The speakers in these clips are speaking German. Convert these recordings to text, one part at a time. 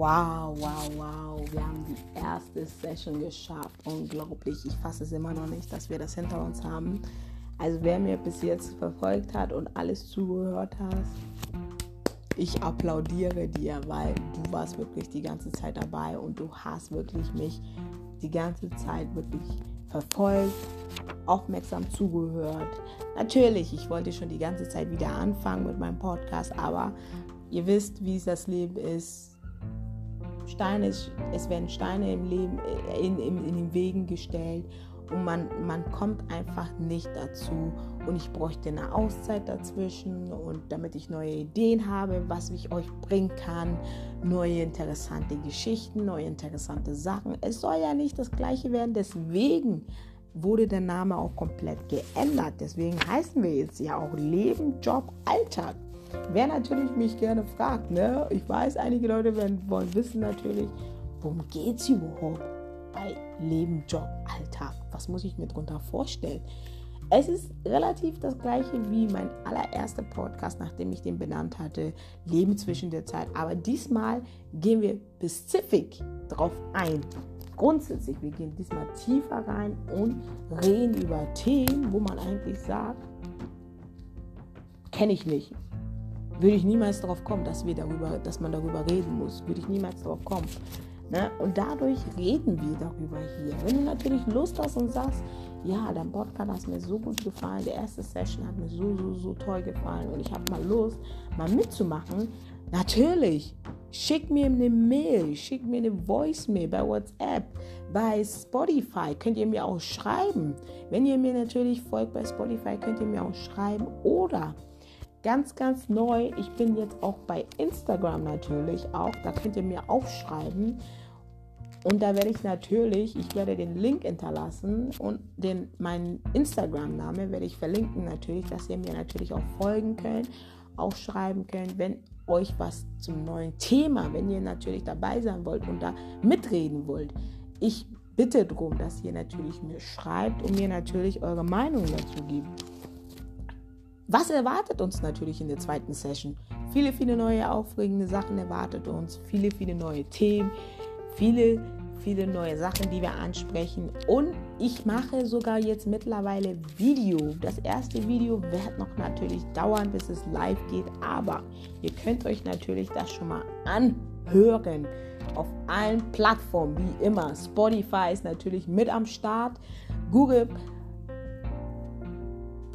Wow, wow, wow. Wir haben die erste Session geschafft. Unglaublich. Ich fasse es immer noch nicht, dass wir das hinter uns haben. Also wer mir bis jetzt verfolgt hat und alles zugehört hat, ich applaudiere dir, weil du warst wirklich die ganze Zeit dabei und du hast wirklich mich die ganze Zeit wirklich verfolgt, aufmerksam zugehört. Natürlich, ich wollte schon die ganze Zeit wieder anfangen mit meinem Podcast, aber ihr wisst, wie es das Leben ist. Steine, es werden Steine im Leben, äh, in, in, in den Wegen gestellt und man, man kommt einfach nicht dazu. Und ich bräuchte eine Auszeit dazwischen und damit ich neue Ideen habe, was ich euch bringen kann, neue interessante Geschichten, neue interessante Sachen. Es soll ja nicht das gleiche werden, deswegen wurde der Name auch komplett geändert. Deswegen heißen wir jetzt ja auch Leben, Job, Alltag. Wer natürlich mich gerne fragt, ne? ich weiß, einige Leute werden, wollen wissen natürlich, worum geht es überhaupt bei Leben, Job, Alltag? Was muss ich mir darunter vorstellen? Es ist relativ das gleiche wie mein allererster Podcast, nachdem ich den benannt hatte, Leben zwischen der Zeit. Aber diesmal gehen wir spezifisch drauf ein. Grundsätzlich, wir gehen diesmal tiefer rein und reden über Themen, wo man eigentlich sagt, kenne ich nicht. Würde ich niemals darauf kommen, dass, wir darüber, dass man darüber reden muss. Würde ich niemals darauf kommen. Ne? Und dadurch reden wir darüber hier. Wenn du natürlich Lust hast und sagst, ja, dein Podcast hat mir so gut gefallen, die erste Session hat mir so, so, so toll gefallen und ich habe mal Lust, mal mitzumachen, natürlich, schick mir eine Mail, schick mir eine Voice-Mail bei WhatsApp, bei Spotify könnt ihr mir auch schreiben. Wenn ihr mir natürlich folgt bei Spotify, könnt ihr mir auch schreiben oder ganz, ganz neu, ich bin jetzt auch bei Instagram natürlich auch, da könnt ihr mir auch schreiben. Und da werde ich natürlich, ich werde den Link hinterlassen und den, meinen Instagram-Name werde ich verlinken natürlich, dass ihr mir natürlich auch folgen könnt, auch schreiben könnt, wenn euch was zum neuen Thema, wenn ihr natürlich dabei sein wollt und da mitreden wollt. Ich bitte darum, dass ihr natürlich mir schreibt und mir natürlich eure Meinung dazu gibt. Was erwartet uns natürlich in der zweiten Session? Viele, viele neue aufregende Sachen erwartet uns, viele, viele neue Themen viele, viele neue Sachen, die wir ansprechen. Und ich mache sogar jetzt mittlerweile Video. Das erste Video wird noch natürlich dauern, bis es live geht. Aber ihr könnt euch natürlich das schon mal anhören. Auf allen Plattformen, wie immer. Spotify ist natürlich mit am Start. Google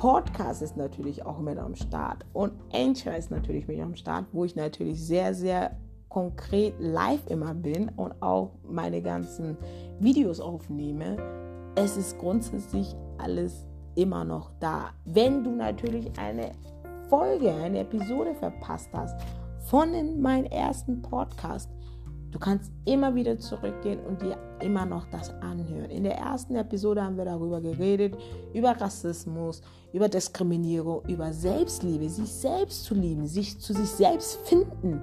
Podcast ist natürlich auch mit am Start und Anchor ist natürlich mit am Start, wo ich natürlich sehr, sehr konkret live immer bin und auch meine ganzen Videos aufnehme, es ist grundsätzlich alles immer noch da. Wenn du natürlich eine Folge, eine Episode verpasst hast von meinem ersten Podcast, du kannst immer wieder zurückgehen und dir immer noch das anhören. In der ersten Episode haben wir darüber geredet, über Rassismus, über Diskriminierung, über Selbstliebe, sich selbst zu lieben, sich zu sich selbst finden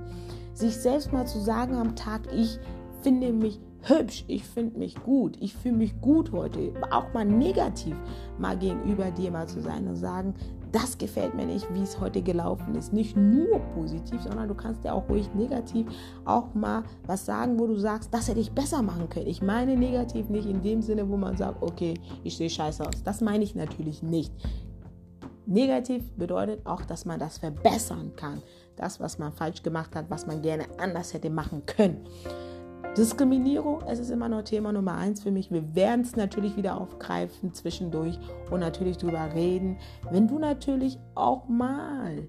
sich selbst mal zu sagen am Tag, ich finde mich hübsch, ich finde mich gut, ich fühle mich gut heute, auch mal negativ mal gegenüber dir mal zu sein und sagen, das gefällt mir nicht, wie es heute gelaufen ist. Nicht nur positiv, sondern du kannst ja auch ruhig negativ auch mal was sagen, wo du sagst, das hätte ich besser machen können. Ich meine negativ nicht in dem Sinne, wo man sagt, okay, ich sehe scheiße aus. Das meine ich natürlich nicht. Negativ bedeutet auch, dass man das verbessern kann das, was man falsch gemacht hat, was man gerne anders hätte machen können. Diskriminierung, es ist immer noch Thema Nummer eins für mich. Wir werden es natürlich wieder aufgreifen zwischendurch und natürlich drüber reden. Wenn du natürlich auch mal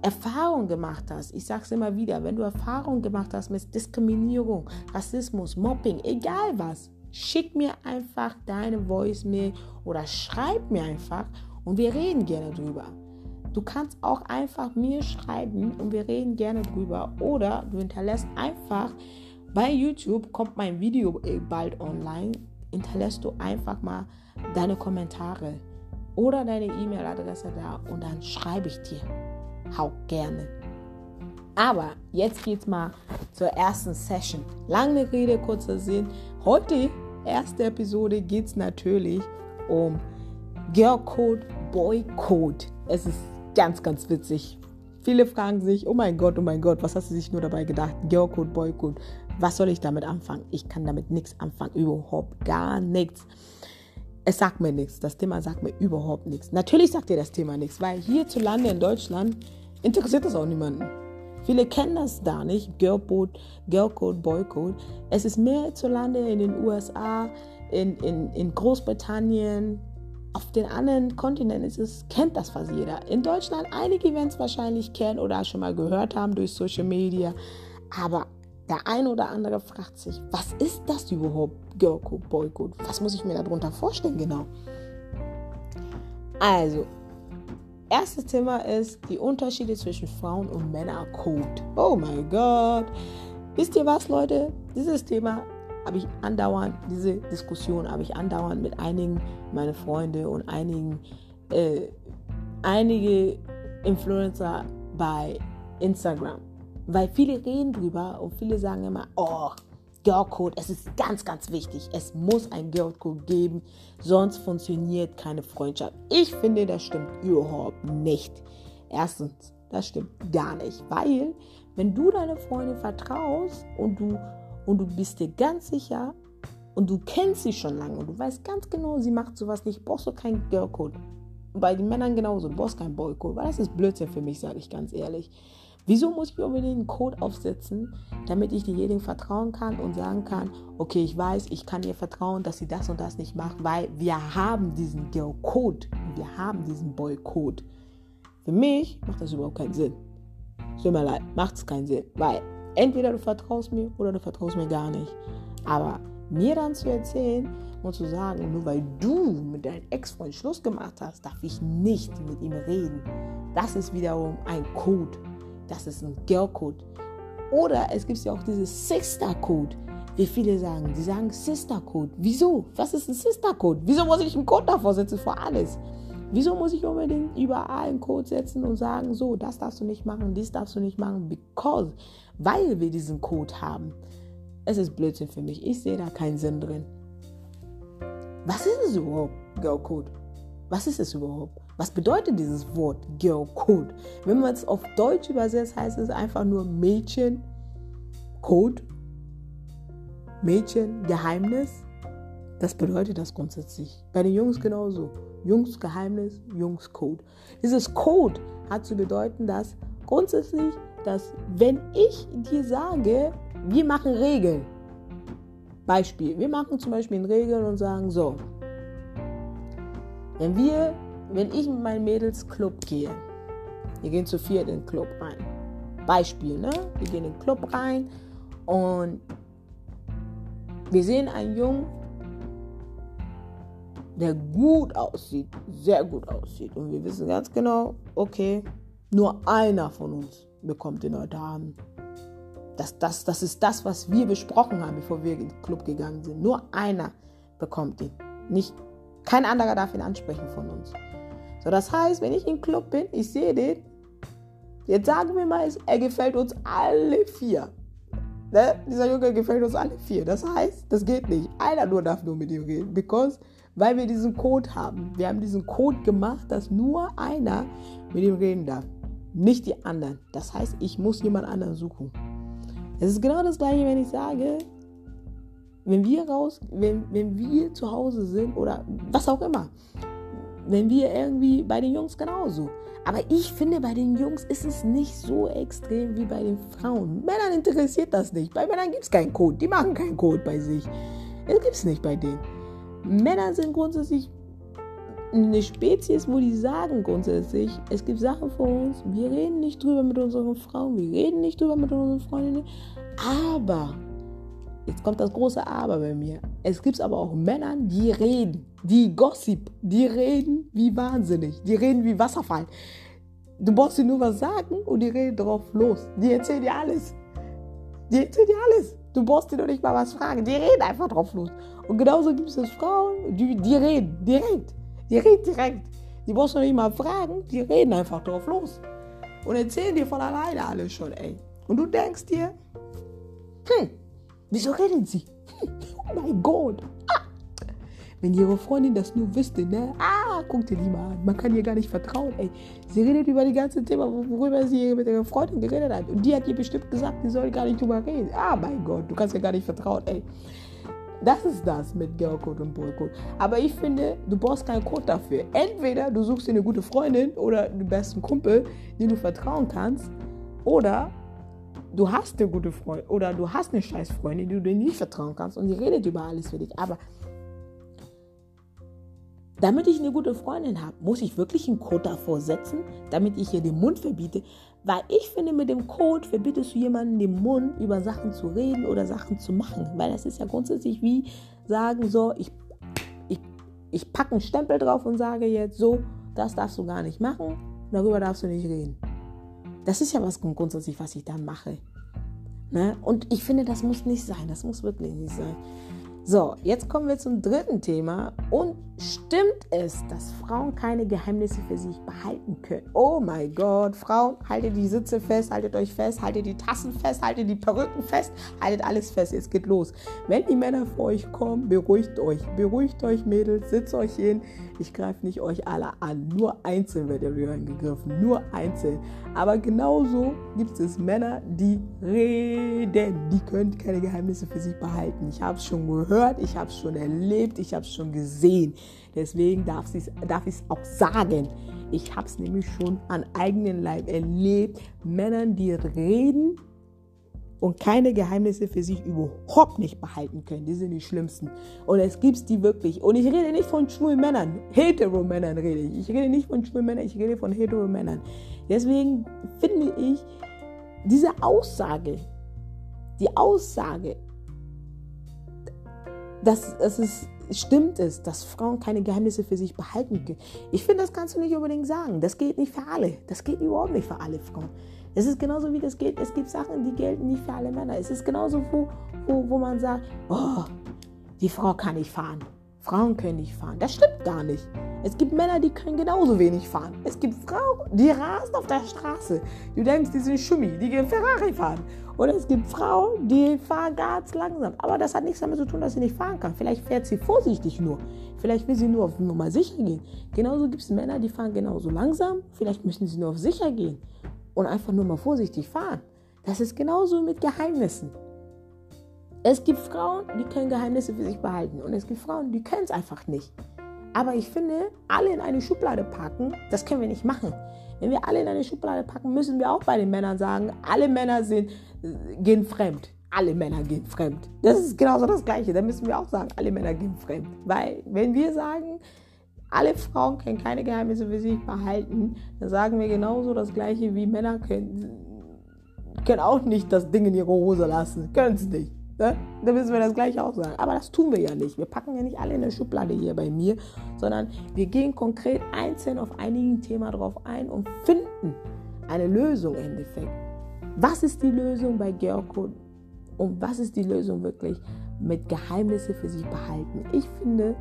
Erfahrung gemacht hast, ich sage es immer wieder, wenn du Erfahrung gemacht hast mit Diskriminierung, Rassismus, Mobbing, egal was, schick mir einfach deine Voice-Mail oder schreib mir einfach und wir reden gerne drüber. Du kannst auch einfach mir schreiben und wir reden gerne drüber. Oder du hinterlässt einfach bei YouTube, kommt mein Video bald online, hinterlässt du einfach mal deine Kommentare oder deine E-Mail-Adresse da und dann schreibe ich dir. Hau gerne. Aber jetzt geht's mal zur ersten Session. Lange Rede, kurzer Sinn. Heute, erste Episode, geht es natürlich um Girl Code, Boy Code. Es ist ganz, ganz witzig. Viele fragen sich, oh mein Gott, oh mein Gott, was hast du sich nur dabei gedacht? Girlcode, Boycode. Was soll ich damit anfangen? Ich kann damit nichts anfangen, überhaupt gar nichts. Es sagt mir nichts. Das Thema sagt mir überhaupt nichts. Natürlich sagt dir das Thema nichts, weil hierzulande in Deutschland interessiert das auch niemanden. Viele kennen das da nicht. Girlcode, Girlcode, Boycode. Es ist mehr hierzulande in den USA, in, in, in Großbritannien, auf den anderen Kontinenten ist es, kennt das fast jeder. In Deutschland einige Events wahrscheinlich kennen oder schon mal gehört haben durch Social Media. Aber der eine oder andere fragt sich, was ist das überhaupt, Boycode? Was muss ich mir darunter vorstellen genau? Also, erstes Thema ist die Unterschiede zwischen Frauen- und Männercode. Oh mein Gott. Wisst ihr was, Leute? Dieses Thema habe ich andauernd, diese Diskussion habe ich andauernd mit einigen meiner Freunde und einigen, äh, einige Influencer bei Instagram. Weil viele reden drüber und viele sagen immer, oh, Girlcode, es ist ganz, ganz wichtig. Es muss ein Girlcode geben, sonst funktioniert keine Freundschaft. Ich finde, das stimmt überhaupt nicht. Erstens, das stimmt gar nicht, weil wenn du deine Freundin vertraust und du und du bist dir ganz sicher und du kennst sie schon lange und du weißt ganz genau, sie macht sowas nicht, brauchst du keinen Girlcode. Bei den Männern genauso, du brauchst keinen Boycode, weil das ist Blödsinn für mich, sage ich ganz ehrlich. Wieso muss ich unbedingt einen Code aufsetzen, damit ich demjenigen vertrauen kann und sagen kann, okay, ich weiß, ich kann ihr vertrauen, dass sie das und das nicht macht, weil wir haben diesen Girl-Code, wir haben diesen Boy-Code. Für mich macht das überhaupt keinen Sinn. Tut mir leid, macht es keinen Sinn, weil Entweder du vertraust mir oder du vertraust mir gar nicht. Aber mir dann zu erzählen und zu sagen, nur weil du mit deinem Ex-Freund Schluss gemacht hast, darf ich nicht mit ihm reden. Das ist wiederum ein Code. Das ist ein Girl-Code. Oder es gibt ja auch dieses Sister-Code. Wie viele sagen, die sagen Sister-Code. Wieso? Was ist ein Sister-Code? Wieso muss ich einen Code davor setzen vor alles? Wieso muss ich unbedingt überall einen Code setzen und sagen, so, das darfst du nicht machen, dies darfst du nicht machen? Because, weil wir diesen Code haben. Es ist Blödsinn für mich. Ich sehe da keinen Sinn drin. Was ist es überhaupt, Girl Code? Was ist es überhaupt? Was bedeutet dieses Wort Girl Code? Wenn man es auf Deutsch übersetzt, heißt es einfach nur Mädchen Code. Mädchen Geheimnis. Das bedeutet das grundsätzlich. Bei den Jungs genauso. Jungs Geheimnis, Jungs Code. Dieses Code hat zu bedeuten, dass grundsätzlich, dass wenn ich dir sage, wir machen Regeln. Beispiel, wir machen zum Beispiel eine Regel und sagen so, wenn wir, wenn ich mit meinen Mädels Club gehe, wir gehen zu viert in den Club rein. Beispiel, ne? Wir gehen in den Club rein und wir sehen einen Jungen, der gut aussieht, sehr gut aussieht. Und wir wissen ganz genau, okay, nur einer von uns bekommt den heute Abend. Das, das, das ist das, was wir besprochen haben, bevor wir in den Club gegangen sind. Nur einer bekommt ihn. Nicht, kein anderer darf ihn ansprechen von uns. So, das heißt, wenn ich im Club bin, ich sehe den, jetzt sagen wir mal, er gefällt uns alle vier. Ne? Dieser Junge gefällt uns alle vier. Das heißt, das geht nicht. Einer nur darf nur mit ihm reden. Because weil wir diesen Code haben. Wir haben diesen Code gemacht, dass nur einer mit ihm reden darf, nicht die anderen. Das heißt, ich muss jemand anderen suchen. Es ist genau das gleiche, wenn ich sage, wenn wir raus, wenn, wenn wir zu Hause sind oder was auch immer, wenn wir irgendwie bei den Jungs genauso. Aber ich finde, bei den Jungs ist es nicht so extrem wie bei den Frauen. Männern interessiert das nicht. Bei Männern gibt es keinen Code. Die machen keinen Code bei sich. Das gibt es nicht bei denen. Männer sind grundsätzlich eine Spezies, wo die sagen grundsätzlich, es gibt Sachen von uns, wir reden nicht drüber mit unseren Frauen, wir reden nicht drüber mit unseren Freundinnen, aber, jetzt kommt das große Aber bei mir, es gibt aber auch Männer, die reden, die Gossip, die reden wie wahnsinnig, die reden wie Wasserfall. Du brauchst dir nur was sagen und die reden drauf los. Die erzählen dir alles. Die erzählen dir alles. Du brauchst dir doch nicht mal was fragen. Die reden einfach drauf los. Und genauso gibt es Frauen, die, die reden direkt. Die reden direkt. Die brauchst du nicht mal fragen. Die reden einfach drauf los. Und erzählen dir von alleine alles schon, ey. Und du denkst dir, hm, wieso reden sie? oh mein Gott. Ah. Wenn ihre Freundin das nur wüsste, ne? Ah, guck dir die mal an. Man kann ihr gar nicht vertrauen, ey. Sie redet über die ganze Thema, worüber sie mit ihrer Freundin geredet hat. Und die hat ihr bestimmt gesagt, sie soll gar nicht drüber reden. Ah, mein Gott, du kannst ja gar nicht vertrauen, ey. Das ist das mit Girlcode und Boycode. Aber ich finde, du brauchst keinen Code dafür. Entweder du suchst dir eine gute Freundin oder den besten Kumpel, den du vertrauen kannst, oder du hast eine gute Freundin oder du hast eine scheiß Freundin, die du dir nicht vertrauen kannst und die redet über alles für dich. Aber damit ich eine gute Freundin habe, muss ich wirklich einen Code davor setzen, damit ich ihr den Mund verbiete. Weil ich finde, mit dem Code verbietest du jemanden den Mund, über Sachen zu reden oder Sachen zu machen. Weil das ist ja grundsätzlich wie sagen, so, ich, ich, ich packe einen Stempel drauf und sage jetzt so, das darfst du gar nicht machen, darüber darfst du nicht reden. Das ist ja was grundsätzlich, was ich dann mache. Ne? Und ich finde, das muss nicht sein. Das muss wirklich nicht sein. So, jetzt kommen wir zum dritten Thema. Und stimmt es, dass Frauen keine Geheimnisse für sich behalten können? Oh mein Gott, Frauen, haltet die Sitze fest, haltet euch fest, haltet die Tassen fest, haltet die Perücken fest, haltet alles fest. Jetzt geht los. Wenn die Männer vor euch kommen, beruhigt euch. Beruhigt euch, Mädels, sitzt euch hin. Ich greife nicht euch alle an. Nur einzeln wird ihr angegriffen. Nur einzeln. Aber genauso gibt es Männer, die reden. Die können keine Geheimnisse für sich behalten. Ich habe es schon gehört, ich habe es schon erlebt, ich habe es schon gesehen. Deswegen darf ich es auch sagen. Ich habe es nämlich schon an eigenen Leib erlebt. Männern, die reden und keine Geheimnisse für sich überhaupt nicht behalten können. Die sind die schlimmsten. Und es gibt die wirklich. Und ich rede nicht von schwulen Männern. Hetero-Männern rede ich. Ich rede nicht von schwulen Männern, ich rede von Hetero-Männern. Deswegen finde ich diese Aussage, die Aussage, dass, dass es stimmt es, dass Frauen keine Geheimnisse für sich behalten können. Ich finde, das kannst du nicht unbedingt sagen. Das geht nicht für alle. Das geht überhaupt nicht für alle Frauen. Es ist genauso wie das geht. Es gibt Sachen, die gelten nicht für alle Männer. Es ist genauso, wo, wo, wo man sagt, oh, die Frau kann nicht fahren. Frauen können nicht fahren. Das stimmt gar nicht. Es gibt Männer, die können genauso wenig fahren. Es gibt Frauen, die rasen auf der Straße. Du denkst, die sind Schummi, die gehen Ferrari fahren. Oder es gibt Frauen, die fahren ganz langsam. Aber das hat nichts damit zu tun, dass sie nicht fahren kann. Vielleicht fährt sie vorsichtig nur. Vielleicht will sie nur auf Nummer sicher gehen. Genauso gibt es Männer, die fahren genauso langsam. Vielleicht müssen sie nur auf sicher gehen und einfach nur mal vorsichtig fahren. Das ist genauso mit Geheimnissen. Es gibt Frauen, die können Geheimnisse für sich behalten und es gibt Frauen, die können es einfach nicht. Aber ich finde, alle in eine Schublade packen, das können wir nicht machen. Wenn wir alle in eine Schublade packen, müssen wir auch bei den Männern sagen, alle Männer sind, gehen fremd. Alle Männer gehen fremd. Das ist genauso das Gleiche. Da müssen wir auch sagen, alle Männer gehen fremd. Weil wenn wir sagen, alle Frauen können keine Geheimnisse für sich behalten. Dann sagen wir genauso das Gleiche wie Männer können, können auch nicht das Ding in ihre Hose lassen. Können es nicht. Ne? Da müssen wir das Gleiche auch sagen. Aber das tun wir ja nicht. Wir packen ja nicht alle in eine Schublade hier bei mir, sondern wir gehen konkret einzeln auf einigen Themen drauf ein und finden eine Lösung im Endeffekt. Was ist die Lösung bei Georg und was ist die Lösung wirklich mit Geheimnisse für sich behalten? Ich finde,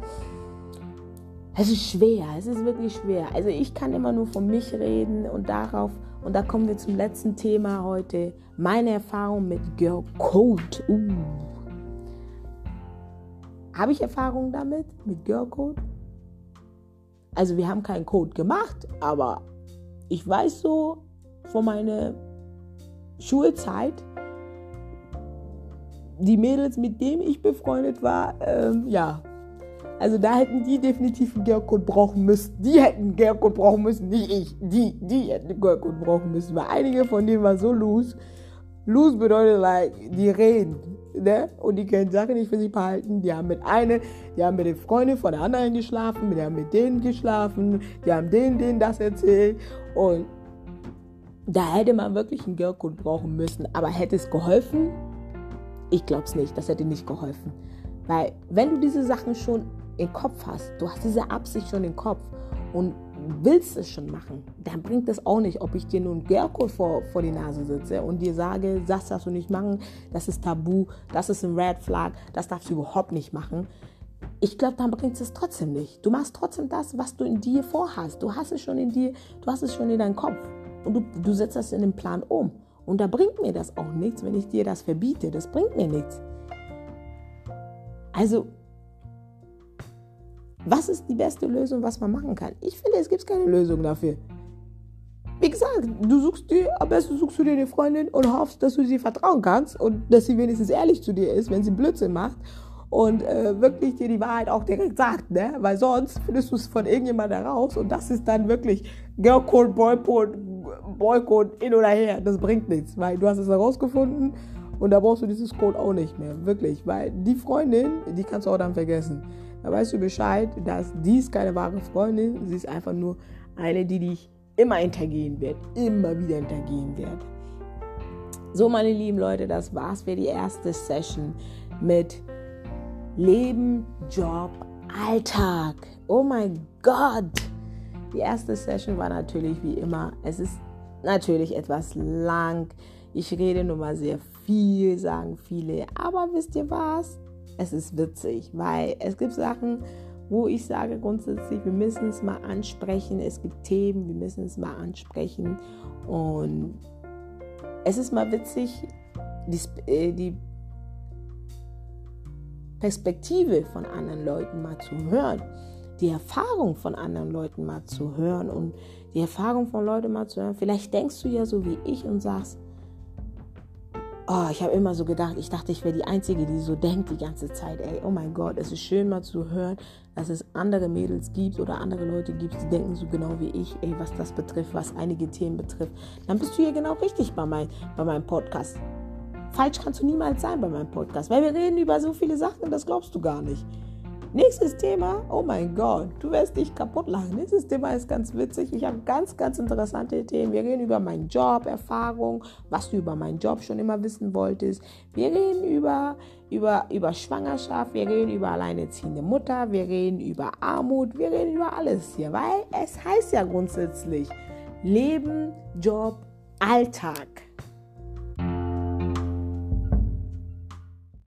es ist schwer, es ist wirklich schwer. Also ich kann immer nur von mich reden und darauf, und da kommen wir zum letzten Thema heute, meine Erfahrung mit Girl Code. Uh. Habe ich Erfahrung damit, mit Girl Code? Also wir haben keinen Code gemacht, aber ich weiß so von meiner Schulzeit, die Mädels, mit denen ich befreundet war, ähm, ja, also da hätten die definitiv einen Geocode brauchen müssen. Die hätten einen Geocode brauchen müssen, nicht ich. Die, die hätten einen Geocode brauchen müssen. Weil einige von denen waren so loose. Loose bedeutet, like, die reden. Ne? Und die können Sachen nicht für sich behalten. Die haben mit einer, die haben mit den Freunden von der anderen geschlafen, die haben mit denen geschlafen, die haben denen, denen das erzählt. Und da hätte man wirklich einen Geocode brauchen müssen. Aber hätte es geholfen? Ich glaube es nicht. Das hätte nicht geholfen. Weil wenn du diese Sachen schon im Kopf hast, du hast diese Absicht schon im Kopf und willst es schon machen, dann bringt es auch nicht, ob ich dir nun Gerko vor, vor die Nase sitze und dir sage, das darfst du nicht machen, das ist tabu, das ist ein Red Flag, das darfst du überhaupt nicht machen. Ich glaube, dann bringt es trotzdem nicht. Du machst trotzdem das, was du in dir vorhast. Du hast es schon in dir, du hast es schon in deinem Kopf und du, du setzt das in den Plan um. Und da bringt mir das auch nichts, wenn ich dir das verbiete. Das bringt mir nichts. Also Was ist die beste Lösung, was man machen kann? Ich finde, es gibt keine Lösung dafür. Wie gesagt, du suchst dir, am besten suchst du dir eine Freundin und hoffst, dass du sie vertrauen kannst und dass sie wenigstens ehrlich zu dir ist, wenn sie Blödsinn macht und äh, wirklich dir die Wahrheit auch direkt sagt, ne? Weil sonst findest du es von irgendjemandem heraus und das ist dann wirklich Girlcode, Boycode, Boycode, hin oder her. Das bringt nichts, weil du hast es herausgefunden und da brauchst du dieses Code auch nicht mehr, wirklich, weil die Freundin, die kannst du auch dann vergessen. Da weißt du Bescheid, dass dies keine wahre Freundin, sie ist einfach nur eine, die dich immer hintergehen wird, immer wieder hintergehen wird. So, meine lieben Leute, das war's für die erste Session mit Leben, Job, Alltag. Oh mein Gott! Die erste Session war natürlich wie immer, es ist natürlich etwas lang. Ich rede nun mal sehr viel, sagen viele. Aber wisst ihr was? Es ist witzig, weil es gibt Sachen, wo ich sage grundsätzlich, wir müssen es mal ansprechen. Es gibt Themen, wir müssen es mal ansprechen. Und es ist mal witzig, die, äh, die Perspektive von anderen Leuten mal zu hören, die Erfahrung von anderen Leuten mal zu hören und die Erfahrung von Leuten mal zu hören. Vielleicht denkst du ja so wie ich und sagst, Oh, ich habe immer so gedacht, ich dachte, ich wäre die Einzige, die so denkt die ganze Zeit. Ey, oh mein Gott, es ist schön mal zu hören, dass es andere Mädels gibt oder andere Leute gibt, die denken so genau wie ich, ey, was das betrifft, was einige Themen betrifft. Dann bist du hier genau richtig bei, mein, bei meinem Podcast. Falsch kannst du niemals sein bei meinem Podcast, weil wir reden über so viele Sachen, das glaubst du gar nicht. Nächstes Thema, oh mein Gott, du wirst dich kaputt lachen. Nächstes Thema ist ganz witzig. Ich habe ganz, ganz interessante Themen. Wir reden über meinen Job, Erfahrung, was du über meinen Job schon immer wissen wolltest. Wir reden über, über, über Schwangerschaft, wir reden über alleinerziehende Mutter, wir reden über Armut, wir reden über alles hier, weil es heißt ja grundsätzlich Leben, Job, Alltag.